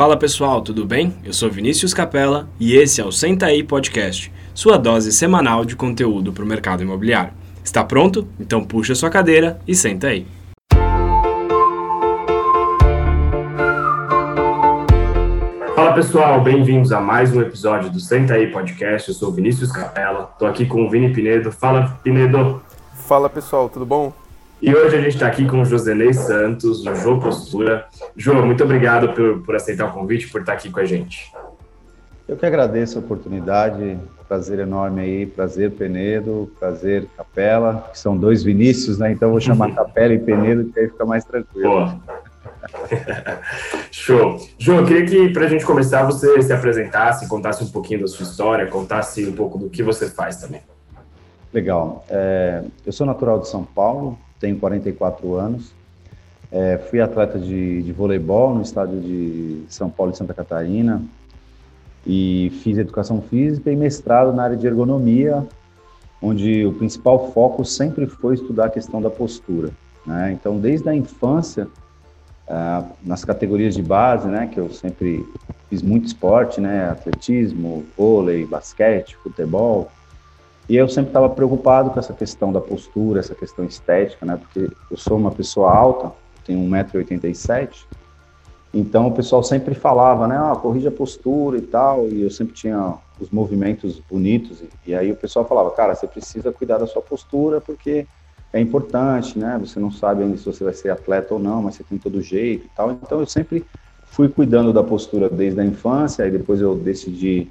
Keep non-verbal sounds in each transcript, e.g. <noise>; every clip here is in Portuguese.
Fala pessoal, tudo bem? Eu sou Vinícius Capella e esse é o Senta aí Podcast, sua dose semanal de conteúdo para o mercado imobiliário. Está pronto? Então puxa sua cadeira e senta aí. Fala pessoal, bem-vindos a mais um episódio do Senta aí Podcast. Eu sou Vinícius Capella, estou aqui com o Vini Pinedo. Fala Pinedo. Fala pessoal, tudo bom? E hoje a gente está aqui com o Josenei Santos, do Jô Postura. Jô, muito obrigado por, por aceitar o convite, por estar aqui com a gente. Eu que agradeço a oportunidade, prazer enorme aí, prazer Penedo, prazer Capela, que são dois Vinícius, né? Então vou chamar <laughs> Capela e Penedo, que aí fica mais tranquilo. <laughs> Show. João, eu queria que, para a gente começar, você se apresentasse, contasse um pouquinho da sua história, contasse um pouco do que você faz também. Legal. É, eu sou natural de São Paulo, tenho 44 anos. É, fui atleta de, de voleibol no estádio de São Paulo e Santa Catarina e fiz educação física e mestrado na área de ergonomia, onde o principal foco sempre foi estudar a questão da postura. Né? Então, desde a infância, ah, nas categorias de base, né, que eu sempre fiz muito esporte, né, atletismo, vôlei, basquete, futebol, e eu sempre estava preocupado com essa questão da postura, essa questão estética, né? Porque eu sou uma pessoa alta, tenho 1,87m, então o pessoal sempre falava, né? Ah, corrija a postura e tal, e eu sempre tinha os movimentos bonitos, e, e aí o pessoal falava, cara, você precisa cuidar da sua postura porque é importante, né? Você não sabe ainda se você vai ser atleta ou não, mas você tem todo jeito e tal. Então eu sempre fui cuidando da postura desde a infância, aí depois eu decidi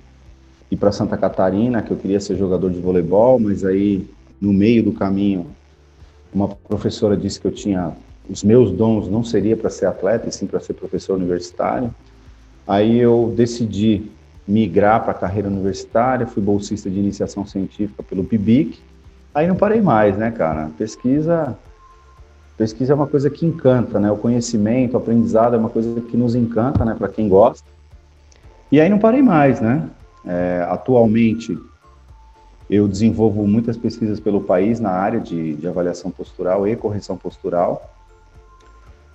ir para Santa Catarina, que eu queria ser jogador de voleibol, mas aí no meio do caminho uma professora disse que eu tinha os meus dons não seria para ser atleta e sim para ser professor universitário. Aí eu decidi migrar para a carreira universitária, fui bolsista de iniciação científica pelo PIBIC. Aí não parei mais, né, cara? Pesquisa pesquisa é uma coisa que encanta, né? O conhecimento, o aprendizado é uma coisa que nos encanta, né, para quem gosta. E aí não parei mais, né? É, atualmente, eu desenvolvo muitas pesquisas pelo país na área de, de, avaliação postural e correção postural,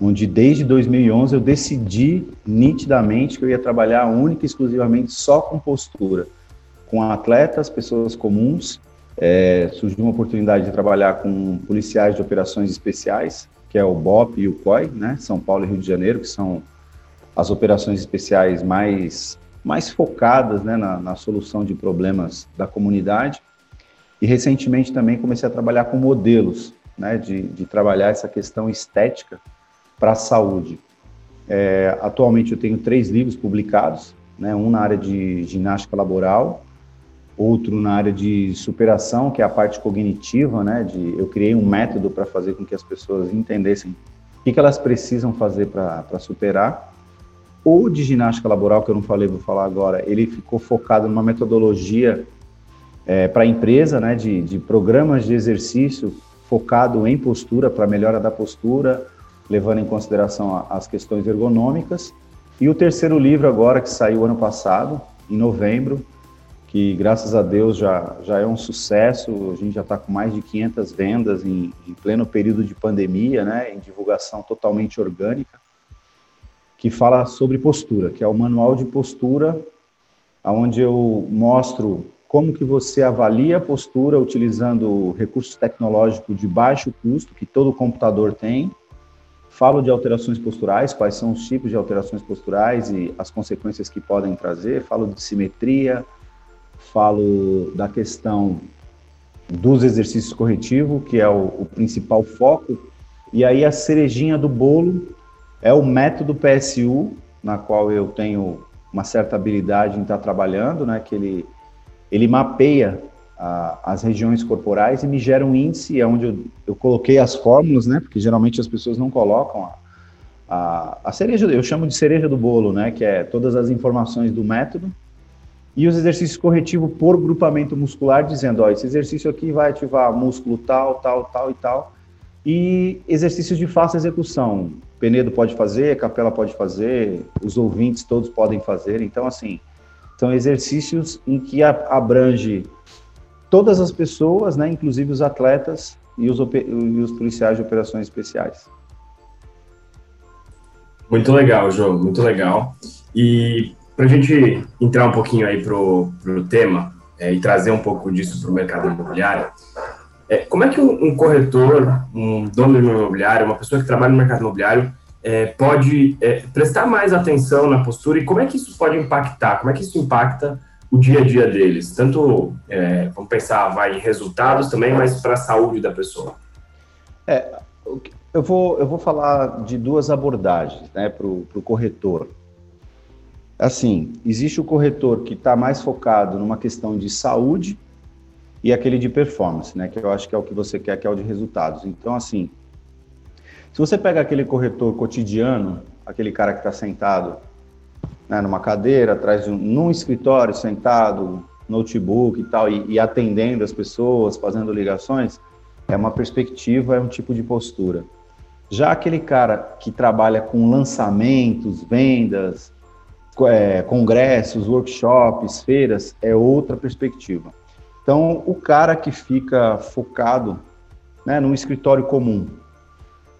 onde desde 2011 eu decidi nitidamente que eu ia trabalhar única e exclusivamente só com postura, com atletas, pessoas comuns. É, surgiu uma oportunidade de trabalhar com policiais de operações especiais, que é o BOP e o COI, né, São Paulo e Rio de Janeiro, que são as operações especiais mais mais focadas né, na, na solução de problemas da comunidade. E recentemente também comecei a trabalhar com modelos, né, de, de trabalhar essa questão estética para a saúde. É, atualmente eu tenho três livros publicados, né, um na área de ginástica laboral, outro na área de superação, que é a parte cognitiva, né, de, eu criei um método para fazer com que as pessoas entendessem o que, que elas precisam fazer para superar, o de ginástica laboral, que eu não falei, vou falar agora, ele ficou focado numa metodologia é, para a empresa, né, de, de programas de exercício focado em postura, para melhora da postura, levando em consideração as questões ergonômicas. E o terceiro livro agora, que saiu ano passado, em novembro, que graças a Deus já, já é um sucesso, a gente já está com mais de 500 vendas em, em pleno período de pandemia, né, em divulgação totalmente orgânica que fala sobre postura, que é o manual de postura, onde eu mostro como que você avalia a postura utilizando recursos tecnológicos de baixo custo, que todo computador tem. Falo de alterações posturais, quais são os tipos de alterações posturais e as consequências que podem trazer. Falo de simetria, falo da questão dos exercícios corretivos, que é o, o principal foco. E aí a cerejinha do bolo é o método PSU, na qual eu tenho uma certa habilidade em estar trabalhando, né, que ele, ele mapeia a, as regiões corporais e me gera um índice, é onde eu, eu coloquei as fórmulas, né, porque geralmente as pessoas não colocam a, a, a cereja, eu chamo de cereja do bolo, né, que é todas as informações do método, e os exercícios corretivos por grupamento muscular, dizendo, ó, esse exercício aqui vai ativar músculo tal, tal, tal e tal, e exercícios de fácil execução. Penedo pode fazer, Capela pode fazer, os ouvintes todos podem fazer. Então, assim, são exercícios em que abrange todas as pessoas, né, inclusive os atletas e os, e os policiais de operações especiais. Muito legal, João, muito legal. E para a gente entrar um pouquinho aí para o tema é, e trazer um pouco disso para o mercado imobiliário, é, como é que um, um, corretor, um dono de imobiliário, uma pessoa que trabalha no mercado imobiliário é, pode é, prestar mais atenção na postura e como é que isso pode impactar? Como é que isso impacta o dia a dia deles? Tanto, é, vamos pensar, vai em resultados também, mas para a saúde da pessoa. É, eu vou, eu vou falar de duas abordagens né, para o corretor. Assim, existe o corretor que está mais focado numa questão de saúde e aquele de performance, né? Que eu acho que é o que você quer, que é o de resultados. Então, assim, se você pega aquele corretor cotidiano, aquele cara que está sentado né, numa cadeira, atrás de um, num escritório, sentado, notebook e tal, e, e atendendo as pessoas, fazendo ligações, é uma perspectiva, é um tipo de postura. Já aquele cara que trabalha com lançamentos, vendas, é, congressos, workshops, feiras, é outra perspectiva. Então, o cara que fica focado né, num escritório comum,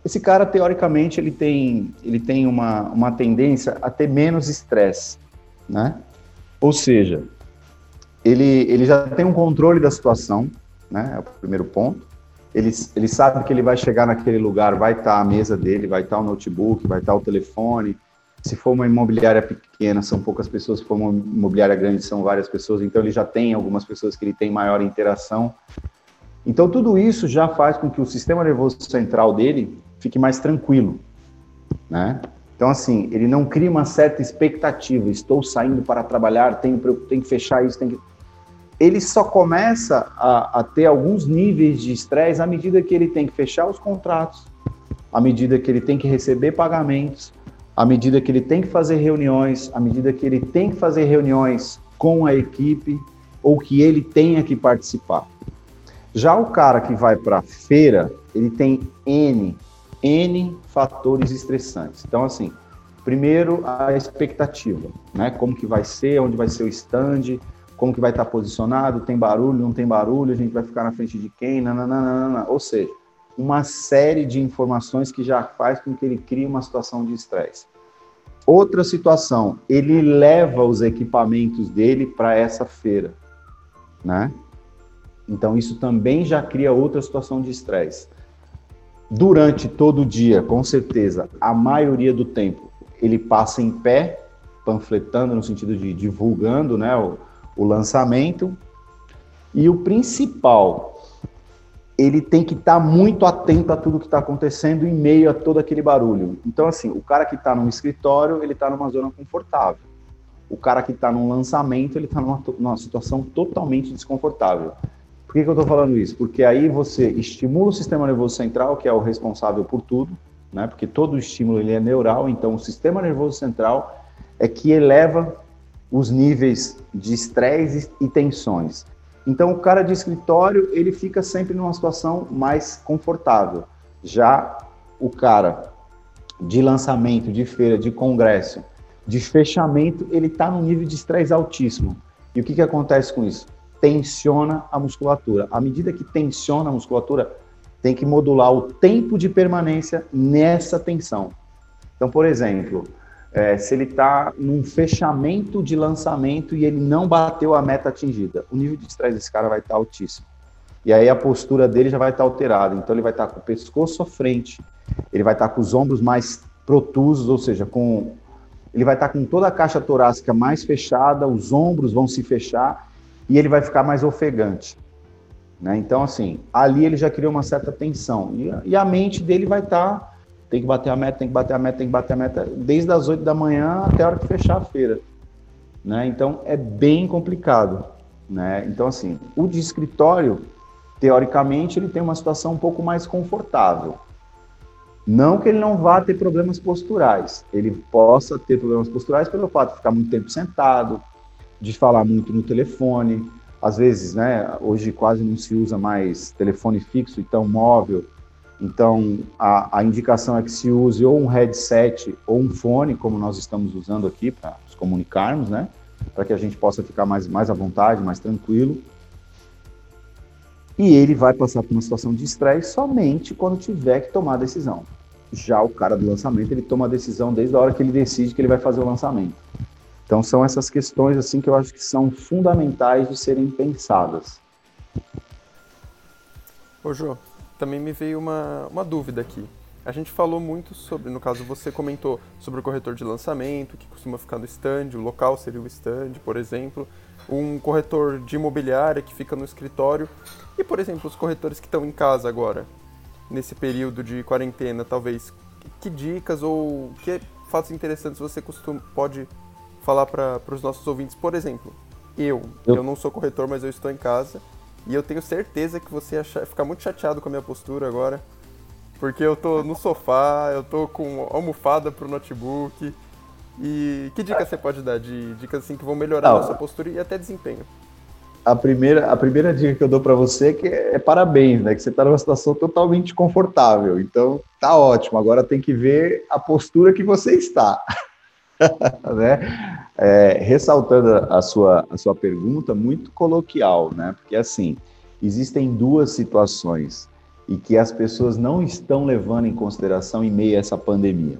esse cara, teoricamente, ele tem, ele tem uma, uma tendência a ter menos estresse, né? Ou seja, ele, ele já tem um controle da situação, né? É o primeiro ponto. Ele, ele sabe que ele vai chegar naquele lugar, vai estar a mesa dele, vai estar o notebook, vai estar o telefone, se for uma imobiliária pequena, são poucas pessoas, se for uma imobiliária grande, são várias pessoas, então ele já tem algumas pessoas que ele tem maior interação. Então tudo isso já faz com que o sistema nervoso central dele fique mais tranquilo, né? Então assim, ele não cria uma certa expectativa, estou saindo para trabalhar, tenho, tenho que fechar isso, tem que... Ele só começa a, a ter alguns níveis de estresse à medida que ele tem que fechar os contratos, à medida que ele tem que receber pagamentos, à medida que ele tem que fazer reuniões, à medida que ele tem que fazer reuniões com a equipe ou que ele tenha que participar. Já o cara que vai para a feira, ele tem N, N fatores estressantes. Então, assim, primeiro a expectativa, né? Como que vai ser, onde vai ser o stand, como que vai estar posicionado, tem barulho, não tem barulho, a gente vai ficar na frente de quem, nananana. ou seja, uma série de informações que já faz com que ele crie uma situação de estresse. Outra situação, ele leva os equipamentos dele para essa feira, né? Então isso também já cria outra situação de estresse. Durante todo o dia, com certeza, a maioria do tempo, ele passa em pé, panfletando no sentido de divulgando, né, o, o lançamento. E o principal, ele tem que estar tá muito atento a tudo que está acontecendo em meio a todo aquele barulho. Então, assim, o cara que está num escritório, ele está numa zona confortável. O cara que está num lançamento, ele está numa, numa, situação totalmente desconfortável. Por que, que eu estou falando isso? Porque aí você estimula o sistema nervoso central, que é o responsável por tudo, né? Porque todo estímulo ele é neural, então o sistema nervoso central é que eleva os níveis de estresse e tensões. Então, o cara de escritório, ele fica sempre numa situação mais confortável. Já o cara de lançamento, de feira, de congresso, de fechamento, ele está num nível de estresse altíssimo. E o que, que acontece com isso? Tensiona a musculatura. À medida que tensiona a musculatura, tem que modular o tempo de permanência nessa tensão. Então, por exemplo, é, se ele está num fechamento de lançamento e ele não bateu a meta atingida, o nível de estresse desse cara vai estar tá altíssimo. E aí a postura dele já vai estar tá alterada. Então ele vai estar tá com o pescoço à frente, ele vai estar tá com os ombros mais protusos, ou seja, com ele vai estar tá com toda a caixa torácica mais fechada, os ombros vão se fechar e ele vai ficar mais ofegante. Né? Então, assim, ali ele já criou uma certa tensão. E, a mente dele vai estar tá tem que bater a meta, tem que bater a meta, tem que bater a meta, desde as 8 da manhã até a hora que fechar a feira. Né? Então é bem complicado. Né? Então, assim, o de escritório, teoricamente, ele tem uma situação um pouco mais confortável. Não que ele não vá ter problemas posturais, ele possa ter problemas posturais pelo fato de ficar muito tempo sentado, de falar muito no telefone. Às vezes, né, hoje quase não se usa mais telefone fixo, então móvel então, a, a, indicação é que se use ou um headset ou um fone, como nós estamos usando aqui para nos comunicarmos, né? Para que a gente possa ficar mais, mais à vontade, mais tranquilo. E ele vai passar por uma situação de estresse somente quando tiver que tomar a decisão. Já o cara do lançamento, ele toma a decisão desde a hora que ele decide que ele vai fazer o lançamento. Então são essas questões assim que eu acho que são fundamentais de serem pensadas. Ô Jô, também me veio uma, uma dúvida aqui. A gente falou muito sobre, no caso você comentou sobre o corretor de lançamento, que costuma ficar no stand, o local seria o stand, por exemplo, um corretor de imobiliária que fica no escritório, e por exemplo, os corretores que estão em casa agora, nesse período de quarentena, talvez, que dicas ou que fatos interessantes você costuma, pode falar para os nossos ouvintes? Por exemplo, eu, eu, eu não sou corretor, mas eu estou em casa, e eu tenho certeza que você ia ficar muito chateado com a minha postura agora, porque eu tô no sofá, eu tô com almofada pro notebook. E que dica você pode dar de dicas assim que vão melhorar a nossa postura e até desempenho? A primeira, a primeira dica que eu dou para você é que é, é parabéns, né? Que você está numa situação totalmente confortável. Então, tá ótimo. Agora tem que ver a postura que você está. <laughs> né? É, ressaltando a sua, a sua pergunta, muito coloquial, né? Porque assim, existem duas situações e que as pessoas não estão levando em consideração em meio a essa pandemia.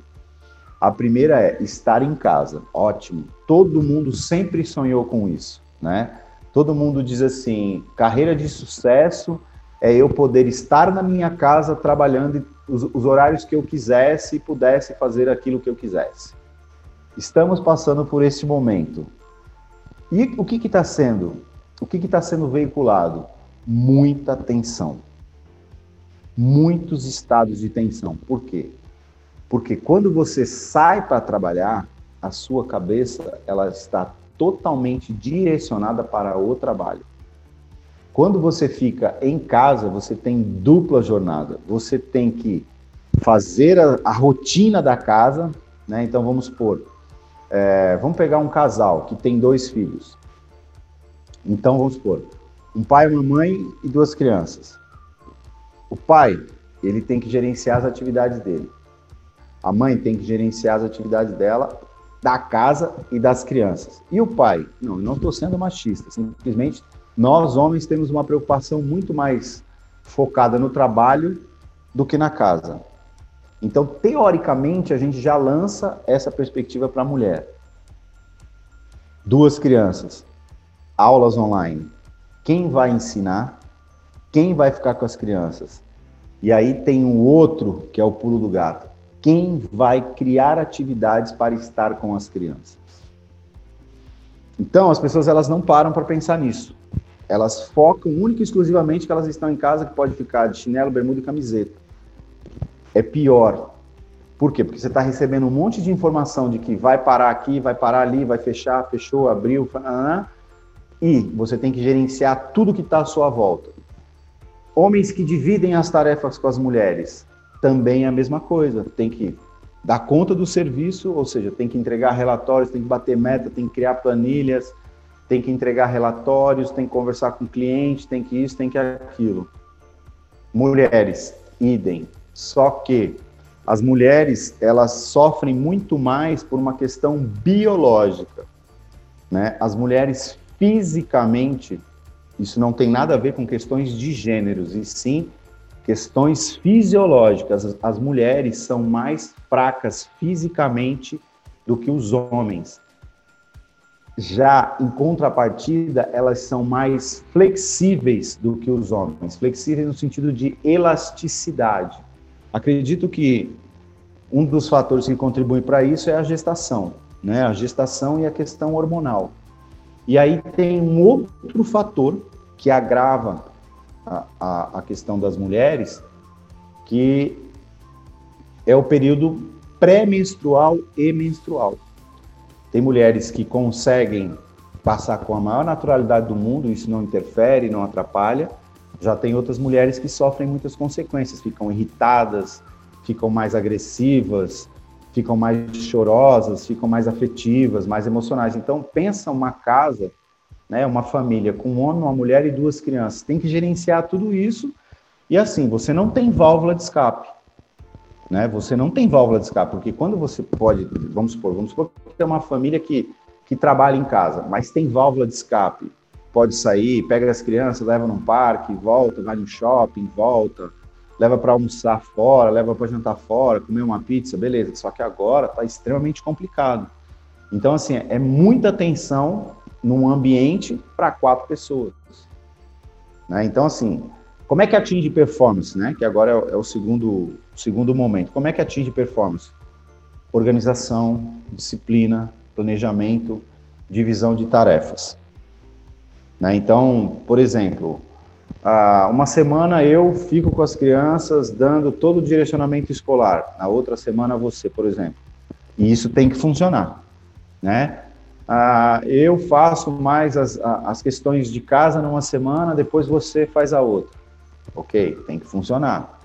A primeira é estar em casa. Ótimo. Todo mundo sempre sonhou com isso, né? Todo mundo diz assim: carreira de sucesso é eu poder estar na minha casa trabalhando os, os horários que eu quisesse e pudesse fazer aquilo que eu quisesse. Estamos passando por esse momento. E o que está sendo? O que está sendo veiculado? Muita tensão muitos estados de tensão. Por quê? Porque quando você sai para trabalhar, a sua cabeça ela está totalmente direcionada para o trabalho. Quando você fica em casa, você tem dupla jornada. Você tem que fazer a, a rotina da casa, né? Então vamos supor, é, vamos pegar um casal que tem dois filhos. Então vamos supor, um pai, uma mãe e duas crianças. O pai, ele tem que gerenciar as atividades dele. A mãe tem que gerenciar as atividades dela, da casa e das crianças. E o pai? Não, não estou sendo machista. Simplesmente, nós homens temos uma preocupação muito mais focada no trabalho do que na casa. Então, teoricamente, a gente já lança essa perspectiva para a mulher. Duas crianças, aulas online. Quem vai ensinar? Quem vai ficar com as crianças? E aí tem um outro, que é o pulo do gato. Quem vai criar atividades para estar com as crianças? Então, as pessoas elas não param para pensar nisso. Elas focam única e exclusivamente que elas estão em casa, que pode ficar de chinelo, bermuda e camiseta. É pior. Por quê? Porque você está recebendo um monte de informação de que vai parar aqui, vai parar ali, vai fechar, fechou, abriu, e você tem que gerenciar tudo que está à sua volta. Homens que dividem as tarefas com as mulheres, também é a mesma coisa. Tem que dar conta do serviço, ou seja, tem que entregar relatórios, tem que bater meta, tem que criar planilhas, tem que entregar relatórios, tem que conversar com o cliente, tem que isso, tem que aquilo. Mulheres, idem. Só que as mulheres, elas sofrem muito mais por uma questão biológica, né? As mulheres fisicamente isso não tem nada a ver com questões de gêneros, e sim questões fisiológicas. As, mulheres são mais fracas fisicamente do que os homens. Já em contrapartida, elas são mais flexíveis do que os homens, flexíveis no sentido de elasticidade. Acredito que um dos fatores que contribuem para isso é a gestação, né? A gestação e a questão hormonal. E aí tem um outro fator que agrava a, a, a questão das mulheres, que é o período pré-menstrual e menstrual. Tem mulheres que conseguem passar com a maior naturalidade do mundo, isso não interfere, não atrapalha. Já tem outras mulheres que sofrem muitas consequências, ficam irritadas, ficam mais agressivas, ficam mais chorosas, ficam mais afetivas, mais emocionais. Então, pensa uma casa, né, uma família com um homem, uma mulher e duas crianças. Tem que gerenciar tudo isso. E assim, você não tem válvula de escape. Né? Você não tem válvula de escape, porque quando você pode, vamos supor, vamos supor que tem uma família que, que trabalha em casa, mas tem válvula de escape. Pode sair, pega as crianças, leva num parque, volta, vai no shopping, volta, leva para almoçar fora, leva para jantar fora, comer uma pizza, beleza. Só que agora está extremamente complicado. Então, assim, é muita atenção num ambiente para quatro pessoas. Né? Então, assim, como é que atinge performance, né? Que agora é, é o segundo, segundo momento. Como é que atinge performance? Organização, disciplina, planejamento, divisão de tarefas. Né? Então, por exemplo, uma semana eu fico com as crianças dando todo o direcionamento escolar, na outra semana você, por exemplo. E isso tem que funcionar, né? Eu faço mais as, as questões de casa numa semana, depois você faz a outra. Ok, tem que funcionar.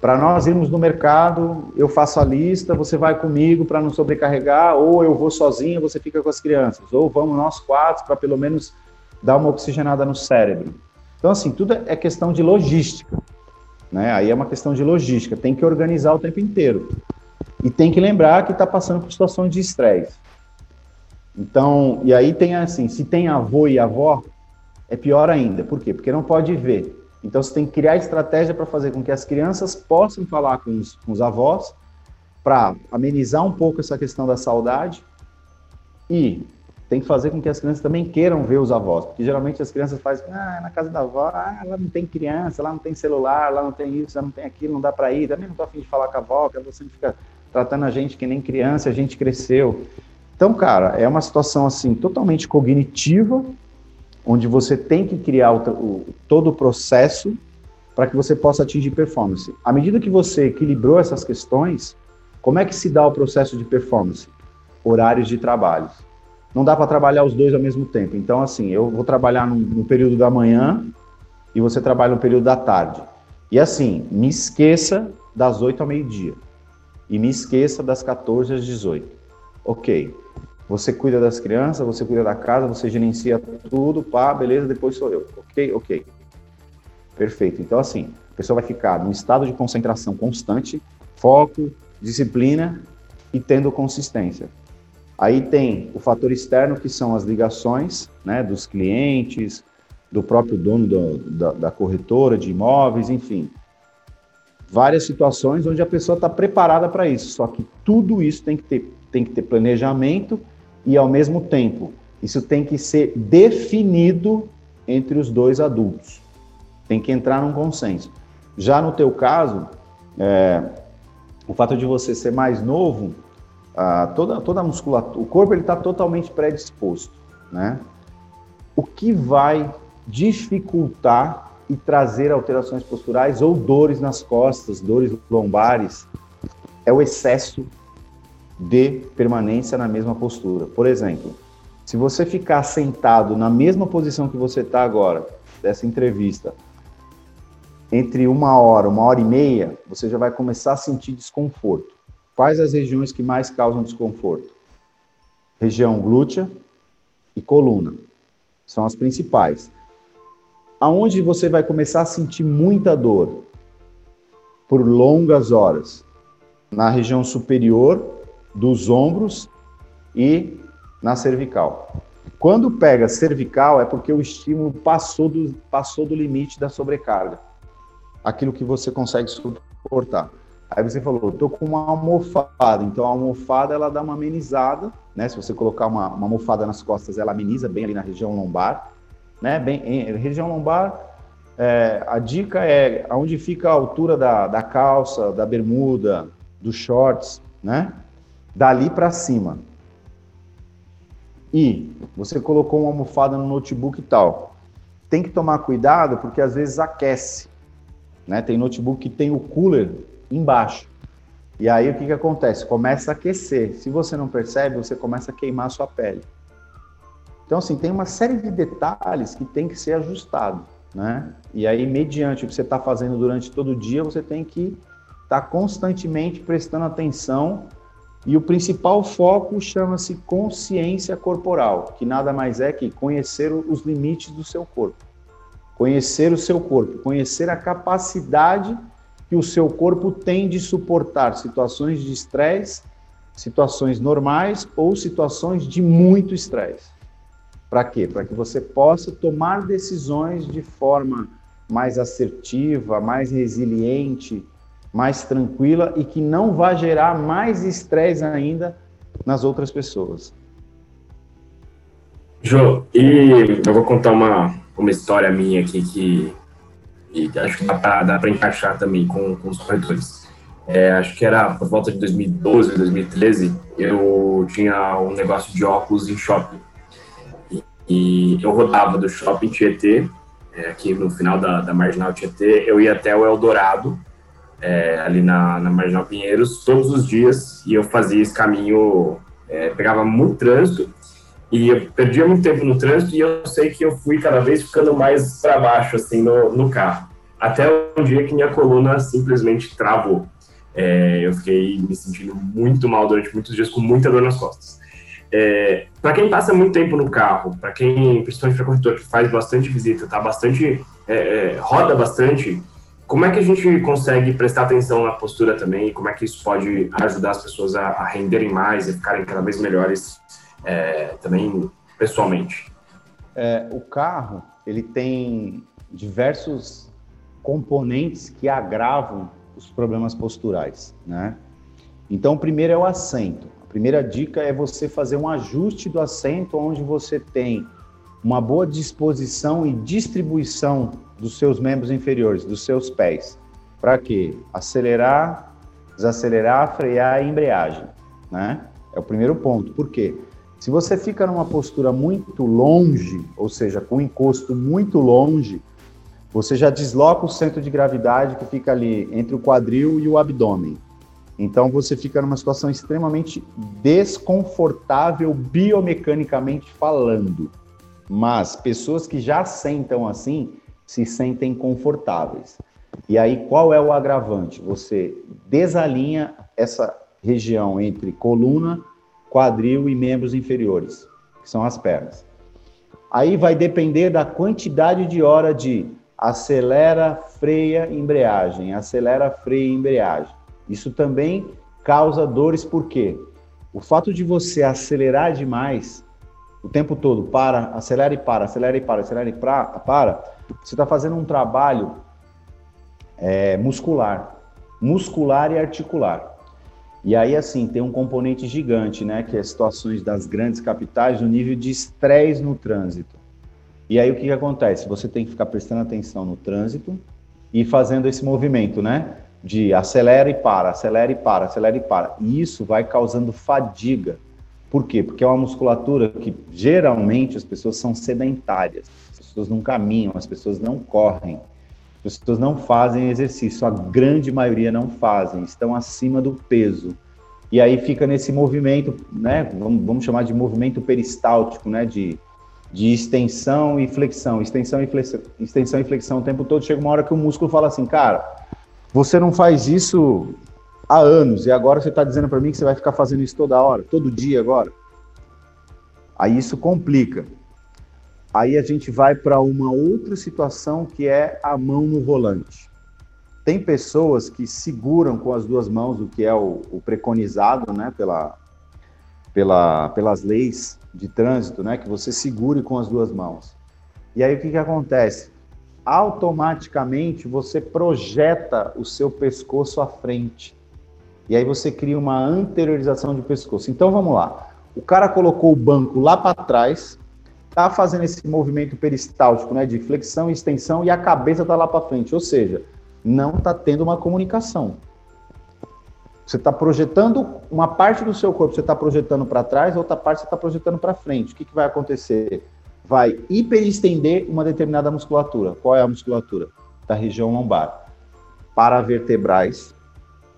Para nós irmos no mercado, eu faço a lista, você vai comigo para não sobrecarregar, ou eu vou sozinho, você fica com as crianças, ou vamos nós quatro para pelo menos dar uma oxigenada no cérebro. Então, assim, tudo é questão de logística. Né? Aí é uma questão de logística, tem que organizar o tempo inteiro. E tem que lembrar que está passando por situações de estresse. Então, e aí tem assim, se tem avô e avó, é pior ainda. Por quê? Porque não pode ver. Então você tem que criar estratégia para fazer com que as crianças possam falar com os, com os avós, para amenizar um pouco essa questão da saudade e tem que fazer com que as crianças também queiram ver os avós, porque geralmente as crianças fazem, ah, na casa da avó, ah, lá não tem criança, lá não tem celular, lá não tem isso, lá não tem aquilo, não dá para ir, também não tô afim de falar com a avó, que você fica tratando a gente que nem criança, a gente cresceu. Então, cara, é uma situação assim totalmente cognitiva, onde você tem que criar o, o, todo o processo para que você possa atingir performance. À medida que você equilibrou essas questões, como é que se dá o processo de performance? Horários de trabalho não dá para trabalhar os dois ao mesmo tempo. Então, assim, eu vou trabalhar no, no, período da manhã e você trabalha no período da tarde. E assim, me esqueça das 8 ao meio-dia. E me esqueça das 14 às 18. Ok. Você cuida das crianças, você cuida da casa, você gerencia tudo, pá, beleza, depois sou eu. Ok? Ok. Perfeito. Então, assim, a pessoa vai ficar num estado de concentração constante, foco, disciplina e tendo consistência. Aí tem o fator externo, que são as ligações né, dos clientes, do próprio dono do, da, da corretora de imóveis, enfim. Várias situações onde a pessoa está preparada para isso. Só que tudo isso tem que, ter, tem que ter planejamento e, ao mesmo tempo, isso tem que ser definido entre os dois adultos. Tem que entrar num consenso. Já no teu caso, é, o fato de você ser mais novo ah, toda, toda a musculatura, o corpo está totalmente predisposto, né? O que vai dificultar e trazer alterações posturais ou dores nas costas, dores lombares, é o excesso de permanência na mesma postura. Por exemplo, se você ficar sentado na mesma posição que você está agora, dessa entrevista, entre uma hora, uma hora e meia, você já vai começar a sentir desconforto. Quais as regiões que mais causam desconforto? Região glútea e coluna. São as principais. Aonde você vai começar a sentir muita dor? Por longas horas. Na região superior dos ombros e na cervical. Quando pega cervical é porque o estímulo passou do, passou do limite da sobrecarga. Aquilo que você consegue suportar. Aí você falou, tô com uma almofada. Então a almofada ela dá uma amenizada, né? Se você colocar uma, uma almofada nas costas, ela ameniza bem ali na região lombar, né? Bem, em, região lombar, é, a dica é aonde fica a altura da, da calça, da bermuda, dos shorts, né? Dali para cima. E você colocou uma almofada no notebook e tal. Tem que tomar cuidado porque às vezes aquece. Né? Tem notebook que tem o cooler embaixo. E aí o que, que acontece? Começa a aquecer. Se você não percebe, você começa a queimar a sua pele. Então, assim, tem uma série de detalhes que tem que ser ajustado, né? E aí, mediante o que você está fazendo durante todo o dia, você tem que estar tá constantemente prestando atenção. E o principal foco chama-se consciência corporal, que nada mais é que conhecer os limites do seu corpo. Conhecer o seu corpo, conhecer a capacidade que o seu corpo tem de suportar situações de estresse, situações normais ou situações de muito estresse. Para quê? Para que você possa tomar decisões de forma mais assertiva, mais resiliente, mais tranquila e que não vai gerar mais estresse ainda nas outras pessoas. Jô, e eu vou contar uma, uma história minha aqui que acho que dá para encaixar também com, com os corretores. É, acho que era por volta de 2012, 2013, eu tinha um negócio de óculos em shopping. E, e eu rodava do shopping Tietê, é, aqui no final da, da Marginal Tietê, eu ia até o Eldorado, é, ali na, na Marginal Pinheiros, todos os dias, e eu fazia esse caminho, é, pegava muito trânsito, e eu perdia muito tempo no trânsito, e eu sei que eu fui cada vez ficando mais para baixo, assim, no, no carro. Até um dia que minha coluna simplesmente travou. É, eu fiquei me sentindo muito mal durante muitos dias, com muita dor nas costas. É, para quem passa muito tempo no carro, para quem, principalmente para corretor que faz bastante visita, tá bastante, é, é, roda bastante, como é que a gente consegue prestar atenção na postura também? Como é que isso pode ajudar as pessoas a, a renderem mais e ficarem cada vez melhores é, também pessoalmente? É, o carro ele tem diversos componentes que agravam os problemas posturais, né? Então, o primeiro é o assento. A primeira dica é você fazer um ajuste do assento onde você tem uma boa disposição e distribuição dos seus membros inferiores, dos seus pés. Para quê? Acelerar, desacelerar, frear a embreagem, né? É o primeiro ponto. Por quê? Se você fica numa postura muito longe, ou seja, com encosto muito longe, você já desloca o centro de gravidade que fica ali entre o quadril e o abdômen. Então você fica numa situação extremamente desconfortável biomecanicamente falando. Mas pessoas que já sentam assim se sentem confortáveis. E aí qual é o agravante? Você desalinha essa região entre coluna, quadril e membros inferiores, que são as pernas. Aí vai depender da quantidade de hora de acelera, freia, embreagem, acelera, freia, embreagem. Isso também causa dores, por quê? O fato de você acelerar demais o tempo todo, para, acelera e para, acelera e para, acelera e para, para você está fazendo um trabalho é, muscular, muscular e articular. E aí, assim, tem um componente gigante, né, que é situações das grandes capitais, o nível de estresse no trânsito. E aí o que, que acontece? Você tem que ficar prestando atenção no trânsito e fazendo esse movimento, né? De acelera e para, acelera e para, acelera e para. E isso vai causando fadiga. Por quê? Porque é uma musculatura que geralmente as pessoas são sedentárias. As pessoas não caminham, as pessoas não correm, as pessoas não fazem exercício. A grande maioria não fazem, estão acima do peso. E aí fica nesse movimento, né? Vamos, vamos chamar de movimento peristáltico, né? De de extensão e flexão, extensão e flexão, extensão e flexão o tempo todo, chega uma hora que o músculo fala assim, cara, você não faz isso há anos e agora você está dizendo para mim que você vai ficar fazendo isso toda hora, todo dia agora. Aí isso complica. Aí a gente vai para uma outra situação que é a mão no volante. Tem pessoas que seguram com as duas mãos, o que é o, o preconizado, né, pela, pela, pelas leis de trânsito, né, que você segure com as duas mãos. E aí o que, que acontece? Automaticamente você projeta o seu pescoço à frente. E aí você cria uma anteriorização de pescoço. Então vamos lá. O cara colocou o banco lá para trás, tá fazendo esse movimento peristáltico, né, de flexão e extensão, e a cabeça tá lá para frente. Ou seja, não tá tendo uma comunicação. Você está projetando uma parte do seu corpo, você está projetando para trás, outra parte você está projetando para frente. O que, que vai acontecer? Vai hiperestender uma determinada musculatura. Qual é a musculatura? Da região lombar. Paravertebrais,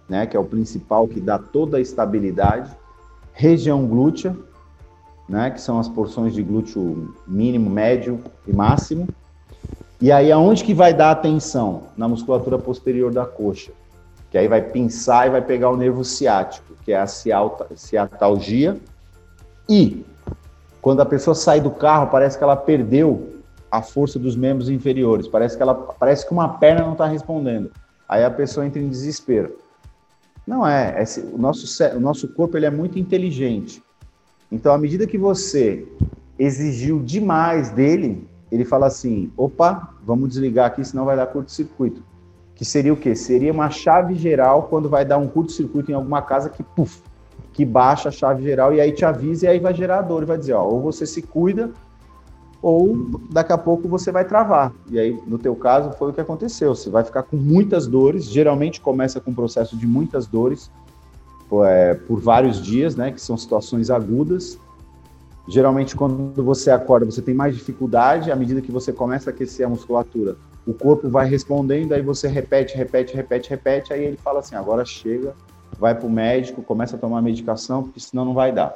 né, que é o principal que dá toda a estabilidade. Região glútea, né, que são as porções de glúteo mínimo, médio e máximo. E aí aonde que vai dar atenção? Na musculatura posterior da coxa que aí vai pinçar e vai pegar o nervo ciático, que é a ciatalgia. E quando a pessoa sai do carro, parece que ela perdeu a força dos membros inferiores, parece que ela parece que uma perna não está respondendo. Aí a pessoa entra em desespero. Não é, é o nosso o nosso corpo ele é muito inteligente. Então, à medida que você exigiu demais dele, ele fala assim: opa, vamos desligar aqui, senão vai dar curto-circuito. Que seria o quê? Seria uma chave geral quando vai dar um curto-circuito em alguma casa que, puf, que baixa a chave geral e aí te avisa e aí vai gerar dor e vai dizer: ó, ou você se cuida ou daqui a pouco você vai travar. E aí, no teu caso, foi o que aconteceu. Você vai ficar com muitas dores, geralmente começa com um processo de muitas dores, é, por vários dias, né, que são situações agudas, Geralmente, quando você acorda, você tem mais dificuldade. À medida que você começa a aquecer a musculatura, o corpo vai respondendo, aí você repete, repete, repete, repete. Aí ele fala assim: agora chega, vai para o médico, começa a tomar medicação, porque senão não vai dar.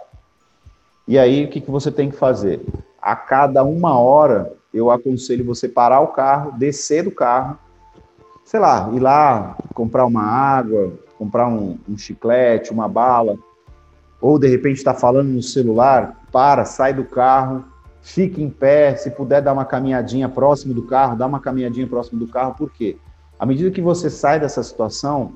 E aí, o que, que você tem que fazer? A cada uma hora, eu aconselho você parar o carro, descer do carro, sei lá, ir lá comprar uma água, comprar um, um chiclete, uma bala, ou de repente está falando no celular, para, sai do carro, fique em pé, se puder dar uma caminhadinha próximo do carro, dá uma caminhadinha próximo do carro, por quê? À medida que você sai dessa situação,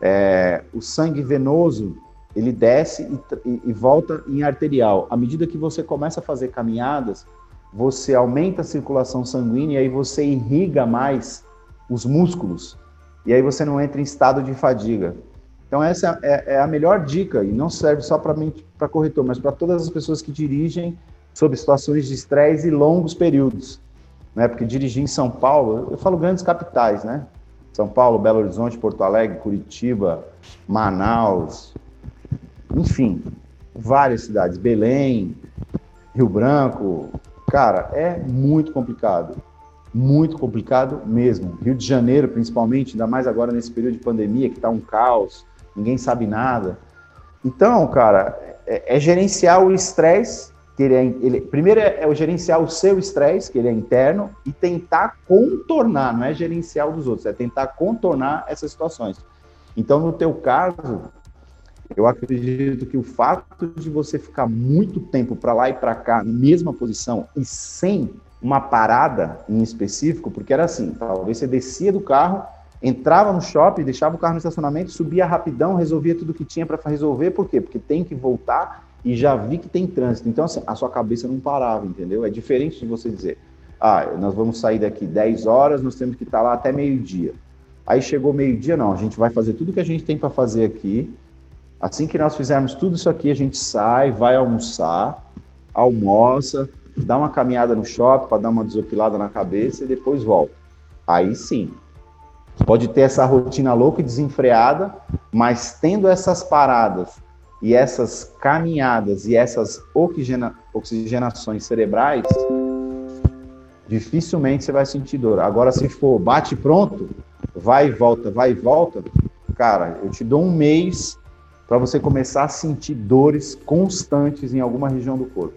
é, o sangue venoso ele desce e, e, volta em arterial. À medida que você começa a fazer caminhadas, você aumenta a circulação sanguínea e aí você irriga mais os músculos. E aí você não entra em estado de fadiga. Então, essa é, é a melhor dica, e não serve só para corretor, mas para todas as pessoas que dirigem sob situações de estresse e longos períodos. Né? Porque dirigir em São Paulo, eu falo grandes capitais, né? São Paulo, Belo Horizonte, Porto Alegre, Curitiba, Manaus, enfim, várias cidades, Belém, Rio Branco. Cara, é muito complicado. Muito complicado mesmo. Rio de Janeiro, principalmente, ainda mais agora nesse período de pandemia, que está um caos ninguém sabe nada. Então, cara, é, é gerenciar o estresse, que ele é, ele, primeiro é, é gerenciar o seu estresse, que ele é interno, e tentar contornar, não é gerenciar o dos outros, é tentar contornar essas situações. Então, no teu caso, eu acredito que o fato de você ficar muito tempo para lá e para cá, na mesma posição, e sem uma parada em específico, porque era assim, talvez você descia do carro, entrava no shopping, deixava o carro no estacionamento, subia rapidão, resolvia tudo que tinha para resolver. Por quê? Porque tem que voltar e já vi que tem trânsito. Então, assim, a sua cabeça não parava, entendeu? É diferente de você dizer, ah, nós vamos sair daqui 10 horas, nós temos que estar lá até meio-dia. Aí chegou meio-dia, não, a gente vai fazer tudo que a gente tem para fazer aqui. Assim que nós fizermos tudo isso aqui, a gente sai, vai almoçar, almoça, dá uma caminhada no shopping para dar uma desopilada na cabeça e depois volta. Aí sim, Pode ter essa rotina louca e desenfreada, mas tendo essas paradas e essas caminhadas e essas oxigena, oxigenações cerebrais, dificilmente você vai sentir dor. Agora, se for bate pronto, vai e volta, vai e volta, cara, eu te dou um mês para você começar a sentir dores constantes em alguma região do corpo.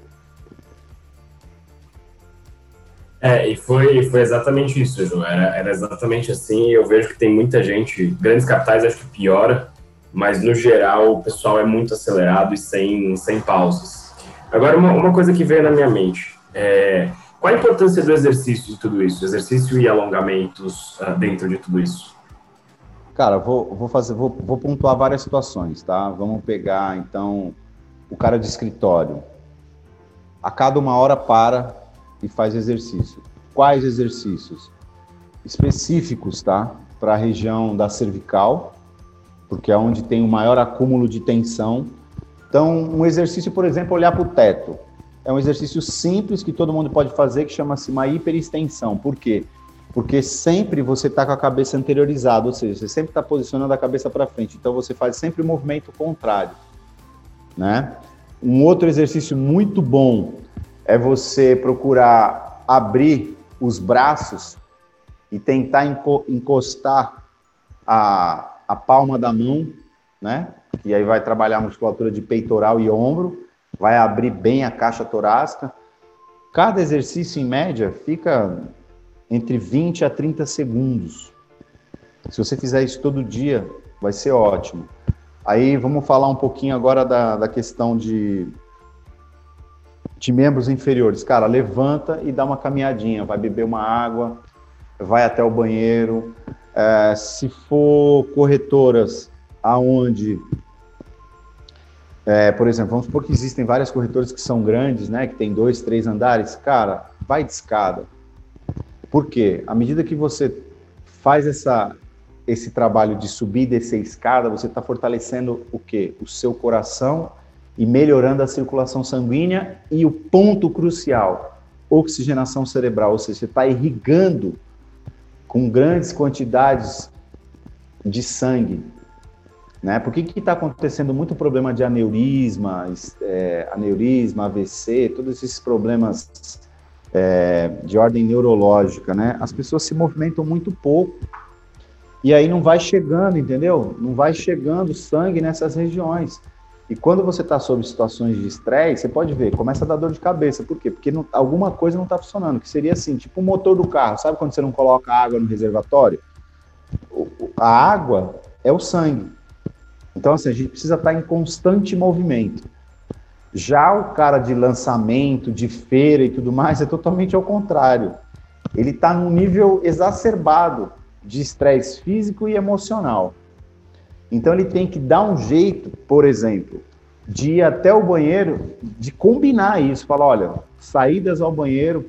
É, e foi, foi exatamente isso, Ju. Era, era exatamente assim. Eu vejo que tem muita gente, grandes capitais acho que piora, mas no geral o pessoal é muito acelerado e sem, sem pausas. Agora, uma, uma coisa que veio na minha mente é qual a importância do exercício de tudo isso? Exercício e alongamentos uh, dentro de tudo isso? Cara, vou, vou fazer, vou, vou pontuar várias situações, tá? Vamos pegar então o cara de escritório. A cada uma hora para e faz exercício. Quais exercícios? Específicos, tá? Para a região da cervical, porque é onde tem o maior acúmulo de tensão. Então, um exercício, por exemplo, olhar para o teto. É um exercício simples que todo mundo pode fazer, que chama-se uma hiperextensão. Por quê? Porque sempre você está com a cabeça anteriorizada, ou seja, você sempre está posicionando a cabeça para frente. Então, você faz sempre o movimento contrário. Né? Um outro exercício muito bom é você procurar abrir os braços e tentar encostar a, a palma da mão, né? E aí vai trabalhar a musculatura de peitoral e ombro, vai abrir bem a caixa torácica. Cada exercício, em média, fica entre 20 a 30 segundos. Se você fizer isso todo dia, vai ser ótimo. Aí vamos falar um pouquinho agora da, da questão de de membros inferiores, cara, levanta e dá uma caminhadinha, vai beber uma água, vai até o banheiro. É, se for corretoras aonde, é, por exemplo, vamos supor que existem várias corretoras que são grandes, né, que tem dois, três andares, cara, vai de escada. Por quê? À medida que você faz essa, esse trabalho de subir e descer escada, você está fortalecendo o quê? O seu coração e melhorando a circulação sanguínea e o ponto crucial, oxigenação cerebral, ou seja, você está irrigando com grandes quantidades de sangue. Né? Por que está acontecendo muito problema de aneurisma, é, aneurisma, AVC, todos esses problemas é, de ordem neurológica, né? As pessoas se movimentam muito pouco e aí não vai chegando, entendeu? Não vai chegando sangue nessas regiões. E quando você está sob situações de estresse, você pode ver, começa a dar dor de cabeça. Por quê? Porque não, alguma coisa não está funcionando, que seria assim, tipo o motor do carro. Sabe quando você não coloca água no reservatório? A água é o sangue. Então, assim, a gente precisa estar tá em constante movimento. Já o cara de lançamento, de feira e tudo mais, é totalmente ao contrário. Ele está num nível exacerbado de estresse físico e emocional. Então ele tem que dar um jeito, por exemplo, de ir até o banheiro, de combinar isso. Falar, olha, saídas ao banheiro,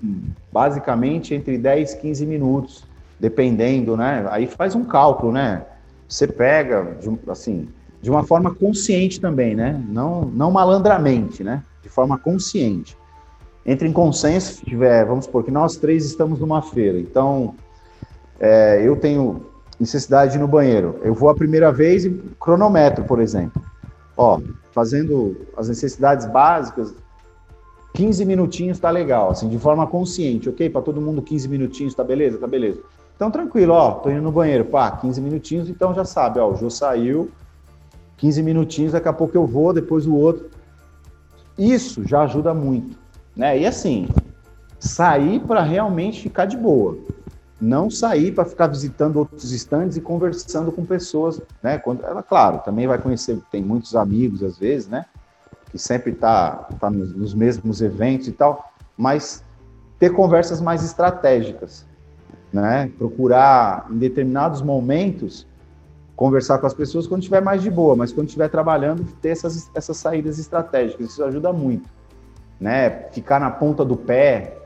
basicamente entre 10 e 15 minutos, dependendo, né? Aí faz um cálculo, né? Você pega, assim, de uma forma consciente também, né? Não, não malandramente, né? De forma consciente. Entre em consenso, se tiver, vamos supor que nós três estamos numa feira, então é, eu tenho necessidade de ir no banheiro. Eu vou a primeira vez e cronometro, por exemplo. Ó, fazendo as necessidades básicas, 15 minutinhos tá legal, assim, de forma consciente, ok? Para todo mundo 15 minutinhos, tá beleza? Tá beleza. Então tranquilo, ó, tô indo no banheiro, pá, 15 minutinhos, então já sabe, ó, o Jô saiu, 15 minutinhos, daqui a pouco eu vou, depois o outro. Isso já ajuda muito, né? E assim, sair para realmente ficar de boa. Não sair para ficar visitando outros estandes e conversando com pessoas, né? Quando ela, claro, também vai conhecer, tem muitos amigos às vezes, né? Que sempre tá, tá nos, nos mesmos eventos e tal, mas ter conversas mais estratégicas, né? Procurar em determinados momentos conversar com as pessoas quando estiver mais de boa, mas quando estiver trabalhando, ter essas, essas saídas estratégicas, isso ajuda muito. Né? Ficar na ponta do pé,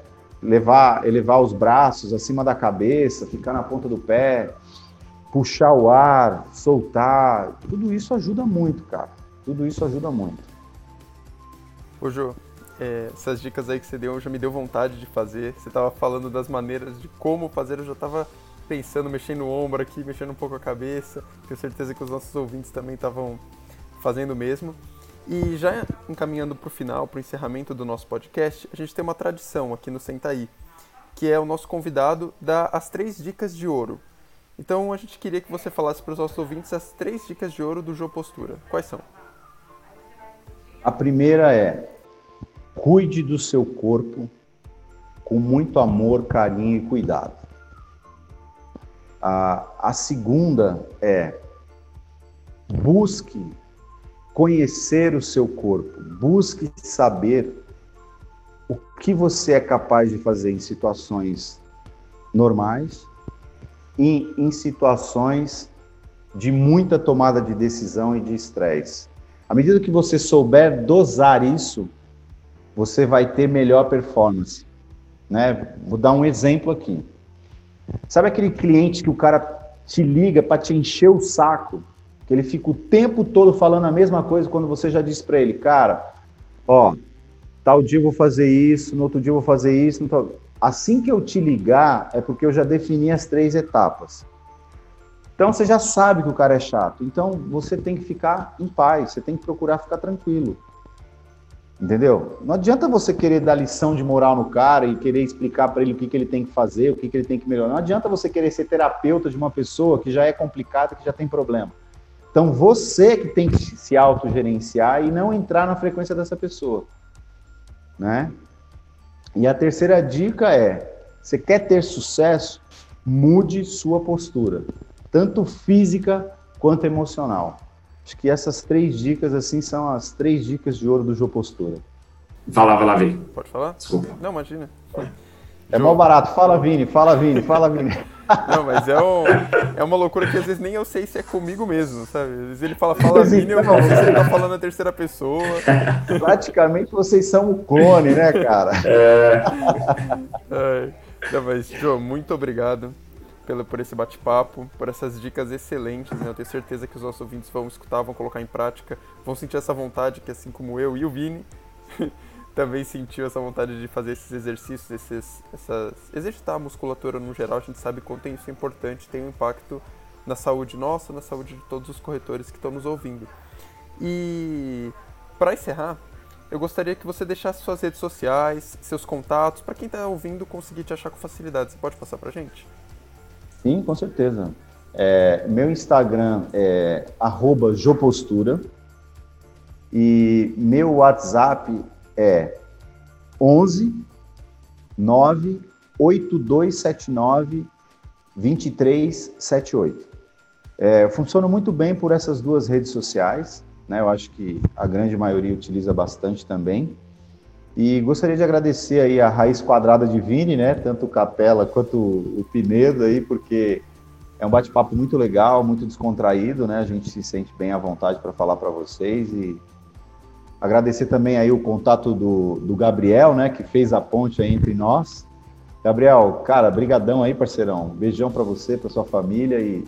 levar, elevar os braços acima da cabeça, ficar na ponta do pé, puxar o ar, soltar, tudo isso ajuda muito, cara. Tudo isso ajuda muito. Ô Jô, é, essas dicas aí que você deu já me deu vontade de fazer. Você estava falando das maneiras de como fazer, eu já estava pensando, mexendo o ombro aqui, mexendo um pouco a cabeça. Tenho certeza que os nossos ouvintes também estavam fazendo o mesmo. E já encaminhando para o final, para o encerramento do nosso podcast, a gente tem uma tradição aqui no Sentaí, que é o nosso convidado dar as três dicas de ouro. Então a gente queria que você falasse para os nossos ouvintes as três dicas de ouro do Jô Postura. Quais são? A primeira é: cuide do seu corpo com muito amor, carinho e cuidado. A, a segunda é busque conhecer o seu corpo, busque saber o que você é capaz de fazer em situações normais e em situações de muita tomada de decisão e de estresse. À medida que você souber dosar isso, você vai ter melhor performance. Né? Vou dar um exemplo aqui. Sabe aquele cliente que o cara te liga para te encher o saco? Que ele fica o tempo todo falando a mesma coisa quando você já disse para ele, cara, ó, tal dia eu vou fazer isso, no outro dia eu vou fazer isso. Assim que eu te ligar, é porque eu já defini as três etapas. Então você já sabe que o cara é chato. Então você tem que ficar em paz, você tem que procurar ficar tranquilo. Entendeu? Não adianta você querer dar lição de moral no cara e querer explicar para ele o que, que ele tem que fazer, o que, que ele tem que melhorar. Não adianta você querer ser terapeuta de uma pessoa que já é complicada, que já tem problema. Então você que tem que se autogerenciar e não entrar na frequência dessa pessoa. Né? E a terceira dica é: você quer ter sucesso? Mude sua postura, tanto física quanto emocional. Acho que essas três dicas, assim, são as três dicas de ouro do Jô Postura. Fala, vai lá, Vini. Pode falar? Desculpa. Não, imagina. É mal barato. Fala, Vini, fala, Vini, fala, Vini. Não, mas é, um, é uma loucura que às vezes nem eu sei se é comigo mesmo, sabe? Às vezes ele fala, fala Vini, eu não sei se ele tá falando a terceira pessoa. Praticamente vocês são o clone, né, cara? É. é. Não, mas, Joe, muito obrigado pelo, por esse bate-papo, por essas dicas excelentes. Né? Eu tenho certeza que os nossos ouvintes vão escutar, vão colocar em prática, vão sentir essa vontade, que assim como eu e o Vini, também sentiu essa vontade de fazer esses exercícios, esses, essas, exercitar a musculatura no geral. A gente sabe quanto isso é importante, tem um impacto na saúde nossa, na saúde de todos os corretores que estão nos ouvindo. E para encerrar, eu gostaria que você deixasse suas redes sociais, seus contatos, para quem está ouvindo conseguir te achar com facilidade. Você pode passar para gente? Sim, com certeza. É, meu Instagram é @jopostura e meu WhatsApp é 11 9 8279 2378. É, funciona muito bem por essas duas redes sociais, né? Eu acho que a grande maioria utiliza bastante também. E gostaria de agradecer aí a Raiz Quadrada de Vini, né? Tanto o Capela quanto o Pinedo aí, porque é um bate-papo muito legal, muito descontraído, né? A gente se sente bem à vontade para falar para vocês e agradecer também aí o contato do, do Gabriel, né? Que fez a ponte aí entre nós. Gabriel, cara, brigadão aí, parceirão. Beijão para você, para sua família e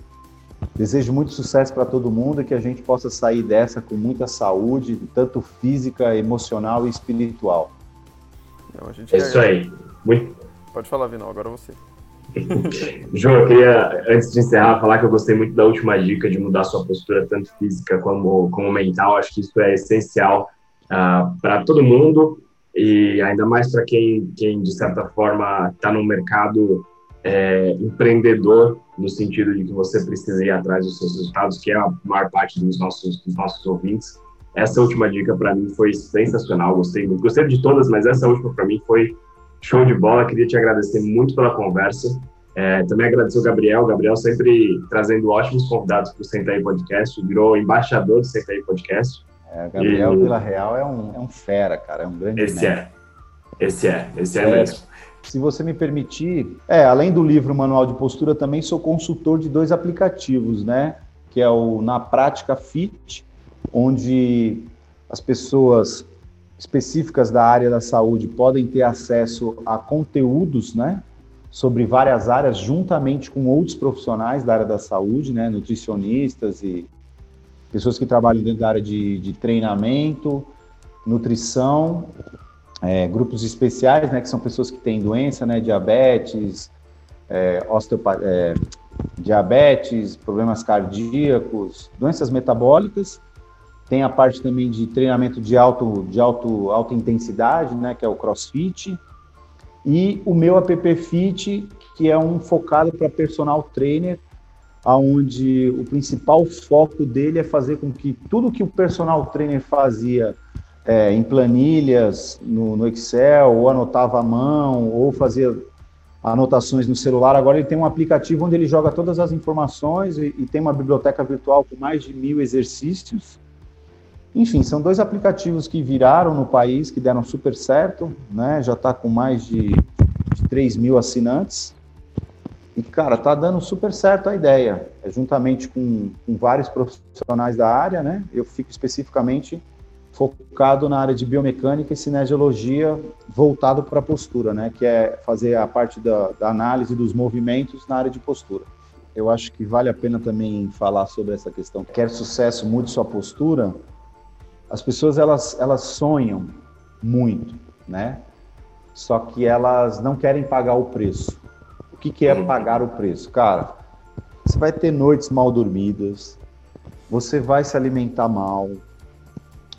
desejo muito sucesso para todo mundo e que a gente possa sair dessa com muita saúde, tanto física, emocional e espiritual. Não, é isso aí. Muito... Pode falar, Vinal, agora você. <laughs> João, eu queria, antes de encerrar, falar que eu gostei muito da última dica de mudar sua postura, tanto física como, como mental. Acho que isso é essencial uh, ah, para todo mundo e ainda mais para quem, quem, de certa forma, está no mercado é, empreendedor, no sentido de que você precisa ir atrás dos seus resultados, que é a maior parte dos nossos, dos nossos ouvintes. Essa última dica para mim foi sensacional, gostei muito. Gostei de todas, mas essa última para mim foi show de bola. Queria te agradecer muito pela conversa. É, também agradecer o Gabriel. O Gabriel sempre trazendo ótimos convidados para o Senta aí Podcast, virou embaixador do Senta aí Podcast. É, Gabriel e... Vila Real é um, é um fera, cara, é um grande Esse é, esse é, esse é, é mesmo. Se você me permitir, é, além do livro Manual de Postura, também sou consultor de dois aplicativos, né? Que é o Na Prática Fit onde as pessoas específicas da área da saúde podem ter acesso a conteúdos, né, sobre várias áreas, juntamente com outros profissionais da área da saúde, né, nutricionistas e pessoas que trabalham dentro da área de, de treinamento, nutrição, é, grupos especiais, né, que são pessoas que têm doença, né, diabetes, é, é, diabetes, problemas cardíacos, doenças metabólicas, tem a parte também de treinamento de, alto, de alto, alta intensidade, né, que é o CrossFit. E o meu app Fit, que é um focado para personal trainer, onde o principal foco dele é fazer com que tudo que o personal trainer fazia é, em planilhas, no, no, Excel, ou anotava à mão, ou fazia anotações no celular, agora ele tem um aplicativo onde ele joga todas as informações e, e tem uma biblioteca virtual com mais de mil exercícios enfim, são dois aplicativos que viraram no país, que deram super certo, né? Já está com mais de, de 3 mil assinantes. E, cara, tá dando super certo a ideia. É juntamente com, com vários profissionais da área, né? Eu fico especificamente focado na área de biomecânica e cinesiologia voltado para a postura, né? Que é fazer a parte da, da análise dos movimentos na área de postura. Eu acho que vale a pena também falar sobre essa questão. Quer sucesso, mude sua postura as pessoas elas, elas sonham muito, né? Só que elas não querem pagar o preço. O que, que é uhum. pagar o preço? Cara, você vai ter noites mal dormidas, você vai se alimentar mal,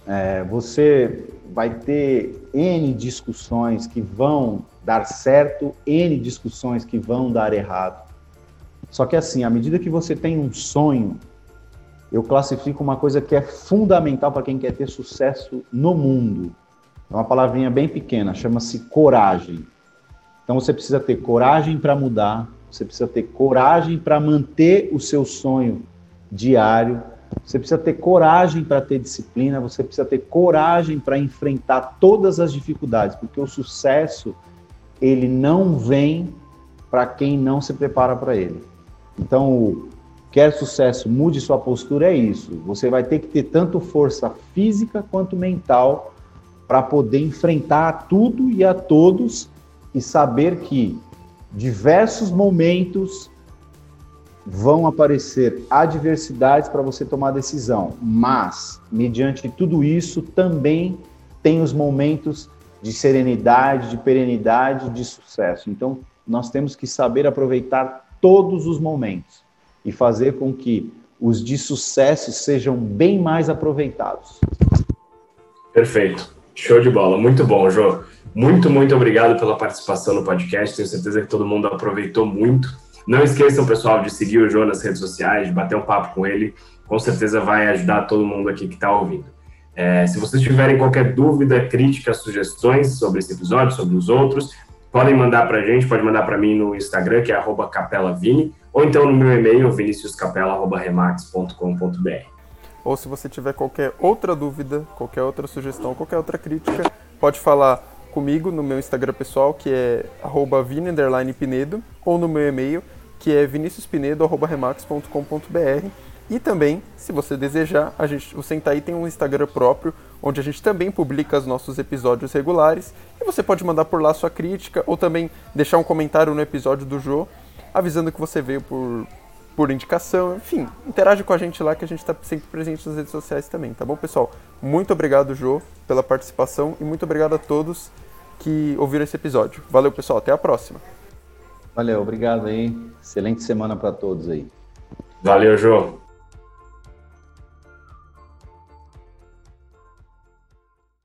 é, você vai ter N discussões que vão dar certo, N discussões que vão dar errado. Só que assim, à medida que você tem um sonho, eu classifico uma coisa que é fundamental para quem quer ter sucesso no mundo. É uma palavrinha bem pequena, chama-se coragem. Então você precisa ter coragem para mudar, você precisa ter coragem para manter o seu sonho diário, você precisa ter coragem para ter disciplina, você precisa ter coragem para enfrentar todas as dificuldades, porque o sucesso ele não vem para quem não se prepara para ele. Então, quer sucesso, mude sua postura, é isso. Você vai ter que ter tanto força física quanto mental para poder enfrentar tudo e a todos e saber que diversos momentos vão aparecer adversidades para você tomar decisão, mas mediante tudo isso também tem os momentos de serenidade, de perenidade, de sucesso. Então, nós temos que saber aproveitar todos os momentos e fazer com que os de sucesso sejam bem mais aproveitados. Perfeito. Show de bola. Muito bom, Jô. Muito, muito obrigado pela participação no podcast. Tenho certeza que todo mundo aproveitou muito. Não esqueçam, pessoal, de seguir o Jô nas redes sociais, de bater um papo com ele. Com certeza vai ajudar todo mundo aqui que está ouvindo. É, se vocês tiverem qualquer dúvida, crítica, sugestões sobre esse episódio, sobre os outros, podem mandar para a gente, pode mandar para mim no Instagram, que é capelavini, ou então no meu e-mail, viniciuscapela.remax.com.br. Ou se você tiver qualquer outra dúvida, qualquer outra sugestão, qualquer outra crítica, pode falar comigo no meu Instagram pessoal, que é vini_pinedo, ou no meu e-mail, que é viniciuspinedo.remax.com.br. E também, se você desejar, a gente, o Sentaí tem um Instagram próprio, onde a gente também publica os nossos episódios regulares. E você pode mandar por lá sua crítica, ou também deixar um comentário no episódio do Jô, avisando que você veio por, por indicação. Enfim, interage com a gente lá, que a gente está sempre presente nas redes sociais também, tá bom, pessoal? Muito obrigado, Jô, pela participação, e muito obrigado a todos que ouviram esse episódio. Valeu, pessoal, até a próxima. Valeu, obrigado aí. Excelente semana para todos aí. Valeu, Jô.